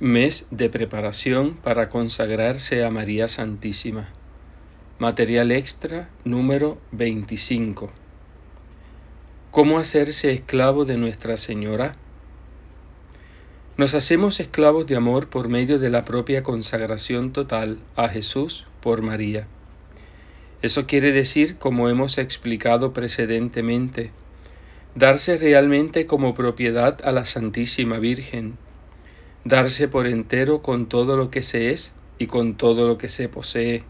Mes de preparación para consagrarse a María Santísima. Material extra número 25. ¿Cómo hacerse esclavo de Nuestra Señora? Nos hacemos esclavos de amor por medio de la propia consagración total a Jesús por María. Eso quiere decir, como hemos explicado precedentemente, darse realmente como propiedad a la Santísima Virgen darse por entero con todo lo que se es y con todo lo que se posee,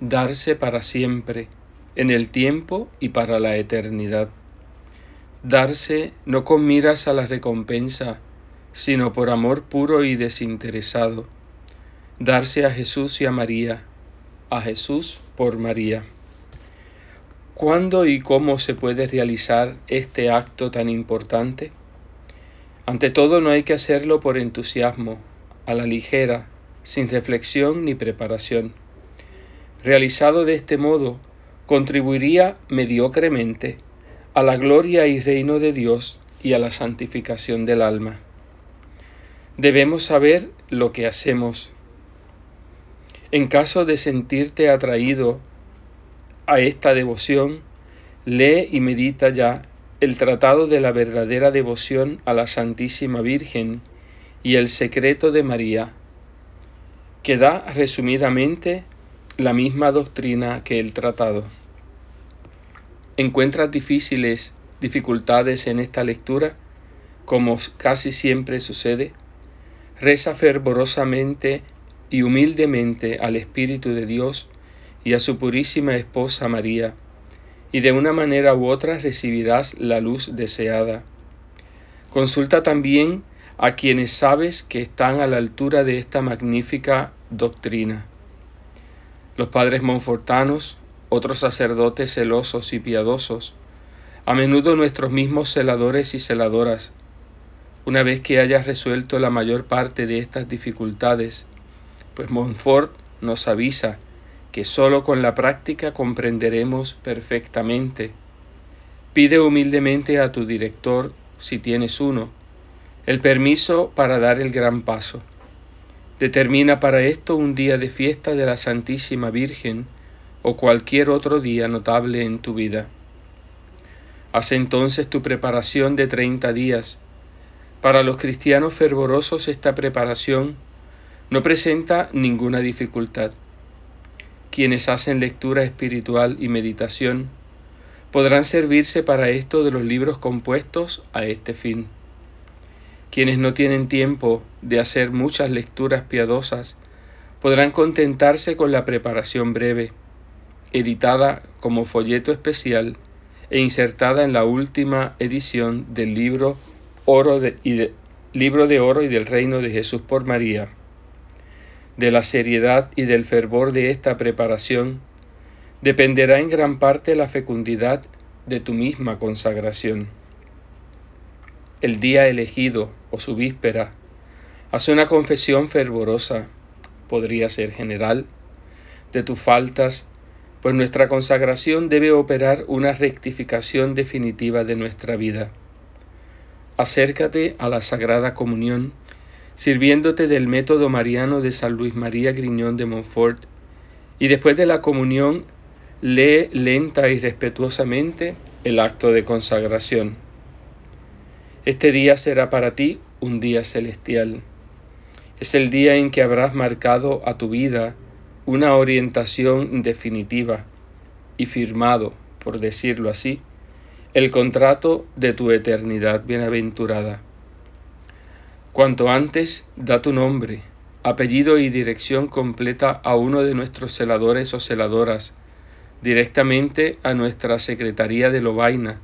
darse para siempre, en el tiempo y para la eternidad, darse no con miras a la recompensa, sino por amor puro y desinteresado, darse a Jesús y a María, a Jesús por María. ¿Cuándo y cómo se puede realizar este acto tan importante? Ante todo no hay que hacerlo por entusiasmo, a la ligera, sin reflexión ni preparación. Realizado de este modo, contribuiría mediocremente a la gloria y reino de Dios y a la santificación del alma. Debemos saber lo que hacemos. En caso de sentirte atraído a esta devoción, lee y medita ya el tratado de la verdadera devoción a la Santísima Virgen y el secreto de María, que da resumidamente la misma doctrina que el tratado. ¿Encuentras difíciles dificultades en esta lectura? Como casi siempre sucede, reza fervorosamente y humildemente al Espíritu de Dios y a su purísima esposa María, y de una manera u otra recibirás la luz deseada. Consulta también a quienes sabes que están a la altura de esta magnífica doctrina. Los padres monfortanos, otros sacerdotes celosos y piadosos, a menudo nuestros mismos celadores y celadoras, una vez que hayas resuelto la mayor parte de estas dificultades, pues Montfort nos avisa que sólo con la práctica comprenderemos perfectamente. Pide humildemente a tu director, si tienes uno, el permiso para dar el gran paso. Determina para esto un día de fiesta de la Santísima Virgen o cualquier otro día notable en tu vida. Haz entonces tu preparación de treinta días. Para los cristianos fervorosos esta preparación no presenta ninguna dificultad quienes hacen lectura espiritual y meditación, podrán servirse para esto de los libros compuestos a este fin. Quienes no tienen tiempo de hacer muchas lecturas piadosas, podrán contentarse con la preparación breve, editada como folleto especial e insertada en la última edición del libro, oro y libro de Oro y del Reino de Jesús por María de la seriedad y del fervor de esta preparación, dependerá en gran parte la fecundidad de tu misma consagración. El día elegido o su víspera, haz una confesión fervorosa, podría ser general, de tus faltas, pues nuestra consagración debe operar una rectificación definitiva de nuestra vida. Acércate a la Sagrada Comunión sirviéndote del método mariano de San Luis María Griñón de Montfort, y después de la comunión lee lenta y respetuosamente el acto de consagración. Este día será para ti un día celestial. Es el día en que habrás marcado a tu vida una orientación definitiva y firmado, por decirlo así, el contrato de tu eternidad bienaventurada. Cuanto antes, da tu nombre, apellido y dirección completa a uno de nuestros celadores o celadoras, directamente a nuestra Secretaría de Lobaina,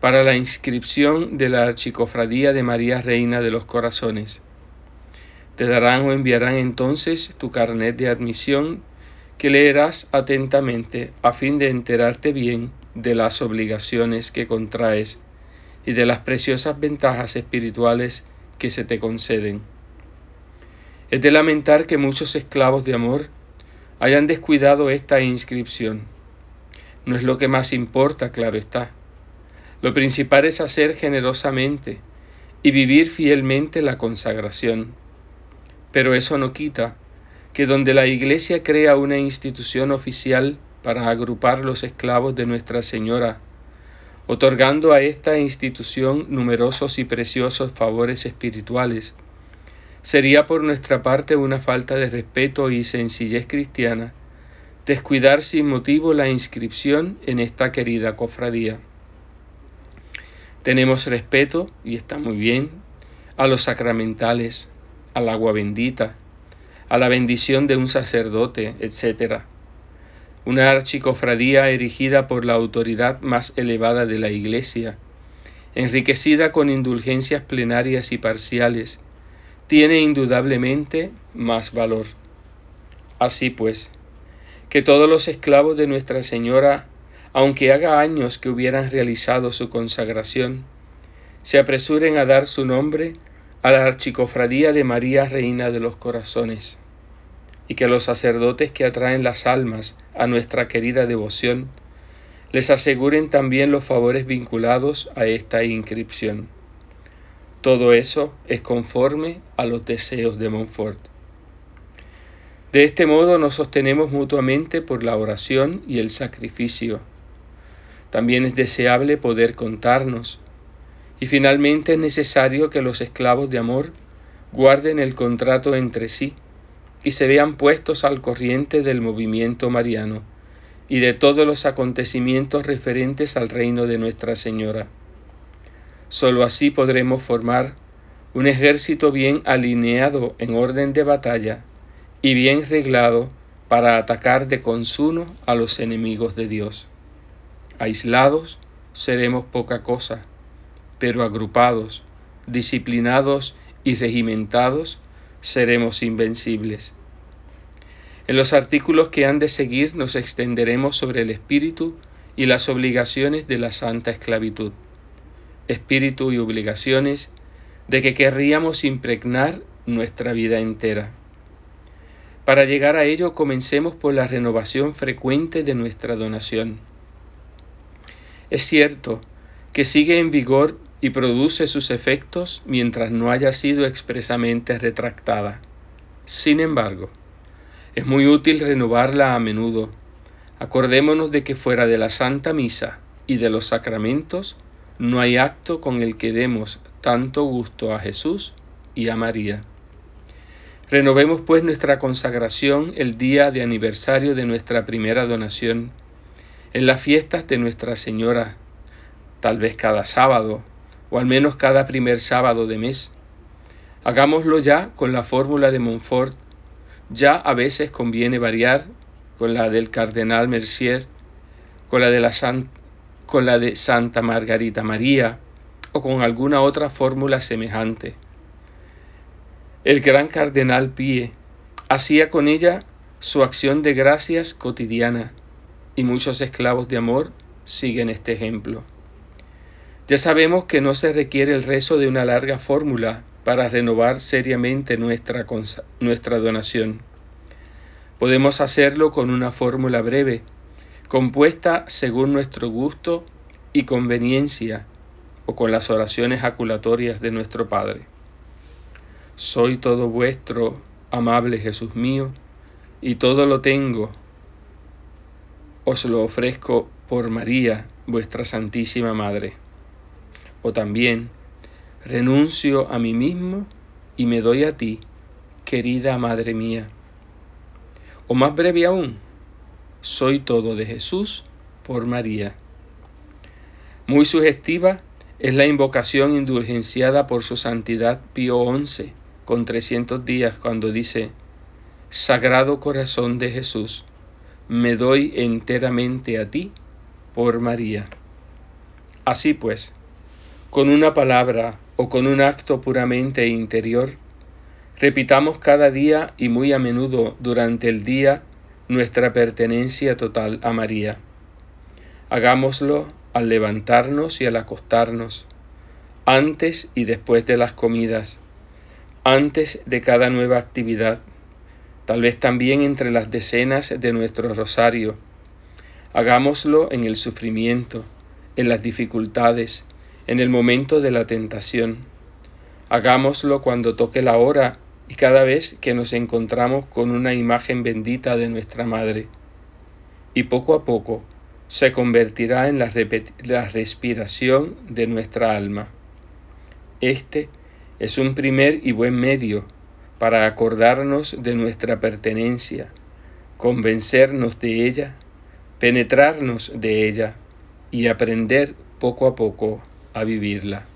para la inscripción de la Archicofradía de María Reina de los Corazones. Te darán o enviarán entonces tu carnet de admisión que leerás atentamente a fin de enterarte bien de las obligaciones que contraes y de las preciosas ventajas espirituales que se te conceden. Es de lamentar que muchos esclavos de amor hayan descuidado esta inscripción. No es lo que más importa, claro está. Lo principal es hacer generosamente y vivir fielmente la consagración. Pero eso no quita que donde la Iglesia crea una institución oficial para agrupar los esclavos de Nuestra Señora, otorgando a esta institución numerosos y preciosos favores espirituales, sería por nuestra parte una falta de respeto y sencillez cristiana descuidar sin motivo la inscripción en esta querida cofradía. Tenemos respeto, y está muy bien, a los sacramentales, al agua bendita, a la bendición de un sacerdote, etc. Una archicofradía erigida por la autoridad más elevada de la Iglesia, enriquecida con indulgencias plenarias y parciales, tiene indudablemente más valor. Así pues, que todos los esclavos de Nuestra Señora, aunque haga años que hubieran realizado su consagración, se apresuren a dar su nombre a la archicofradía de María Reina de los Corazones, y que los sacerdotes que atraen las almas a nuestra querida devoción les aseguren también los favores vinculados a esta inscripción. Todo eso es conforme a los deseos de Montfort. De este modo nos sostenemos mutuamente por la oración y el sacrificio. También es deseable poder contarnos, y finalmente es necesario que los esclavos de amor guarden el contrato entre sí y se vean puestos al corriente del movimiento mariano y de todos los acontecimientos referentes al reino de Nuestra Señora. Sólo así podremos formar un ejército bien alineado en orden de batalla y bien reglado para atacar de consuno a los enemigos de Dios. Aislados seremos poca cosa, pero agrupados, disciplinados y regimentados, seremos invencibles. En los artículos que han de seguir nos extenderemos sobre el espíritu y las obligaciones de la santa esclavitud. Espíritu y obligaciones de que querríamos impregnar nuestra vida entera. Para llegar a ello comencemos por la renovación frecuente de nuestra donación. Es cierto que sigue en vigor y produce sus efectos mientras no haya sido expresamente retractada. Sin embargo, es muy útil renovarla a menudo. Acordémonos de que fuera de la Santa Misa y de los sacramentos no hay acto con el que demos tanto gusto a Jesús y a María. Renovemos pues nuestra consagración el día de aniversario de nuestra primera donación, en las fiestas de Nuestra Señora, tal vez cada sábado, o al menos cada primer sábado de mes. Hagámoslo ya con la fórmula de Montfort, ya a veces conviene variar con la del cardenal Mercier, con la de, la Santa Margarita María o con alguna otra fórmula semejante. El gran cardenal Pie hacía con ella su acción de gracias cotidiana y muchos esclavos de amor siguen este ejemplo. Ya sabemos que no se requiere el rezo de una larga fórmula para renovar seriamente nuestra, donación. Podemos hacerlo con una fórmula breve, compuesta según nuestro gusto y conveniencia, o con las oraciones aculatorias de nuestro Padre. Soy todo vuestro, amable Jesús mío, y todo lo tengo. Os lo ofrezco por María, vuestra Santísima Madre o también renuncio a mí mismo y me doy a ti, querida Madre mía. O más breve aún, soy todo de Jesús por María. Muy sugestiva es la invocación indulgenciada por su santidad Pío XI con 300 días cuando dice, Sagrado Corazón de Jesús, me doy enteramente a ti por María. Así pues, con una palabra o con un acto puramente interior, repitamos cada día y muy a menudo durante el día nuestra pertenencia total a María. Hagámoslo al levantarnos y al acostarnos, antes y después de las comidas, antes de cada nueva actividad, tal vez también entre las decenas de nuestro rosario. Hagámoslo en el sufrimiento, en las dificultades, en el momento de la tentación. Hagámoslo cuando toque la hora y cada vez que nos encontramos con una imagen bendita de nuestra Madre. Y poco a poco se convertirá en la, respiración de nuestra alma. Este es un primer y buen medio para acordarnos de nuestra pertenencia, convencernos de ella, penetrarnos de ella y aprender poco a poco a vivirla.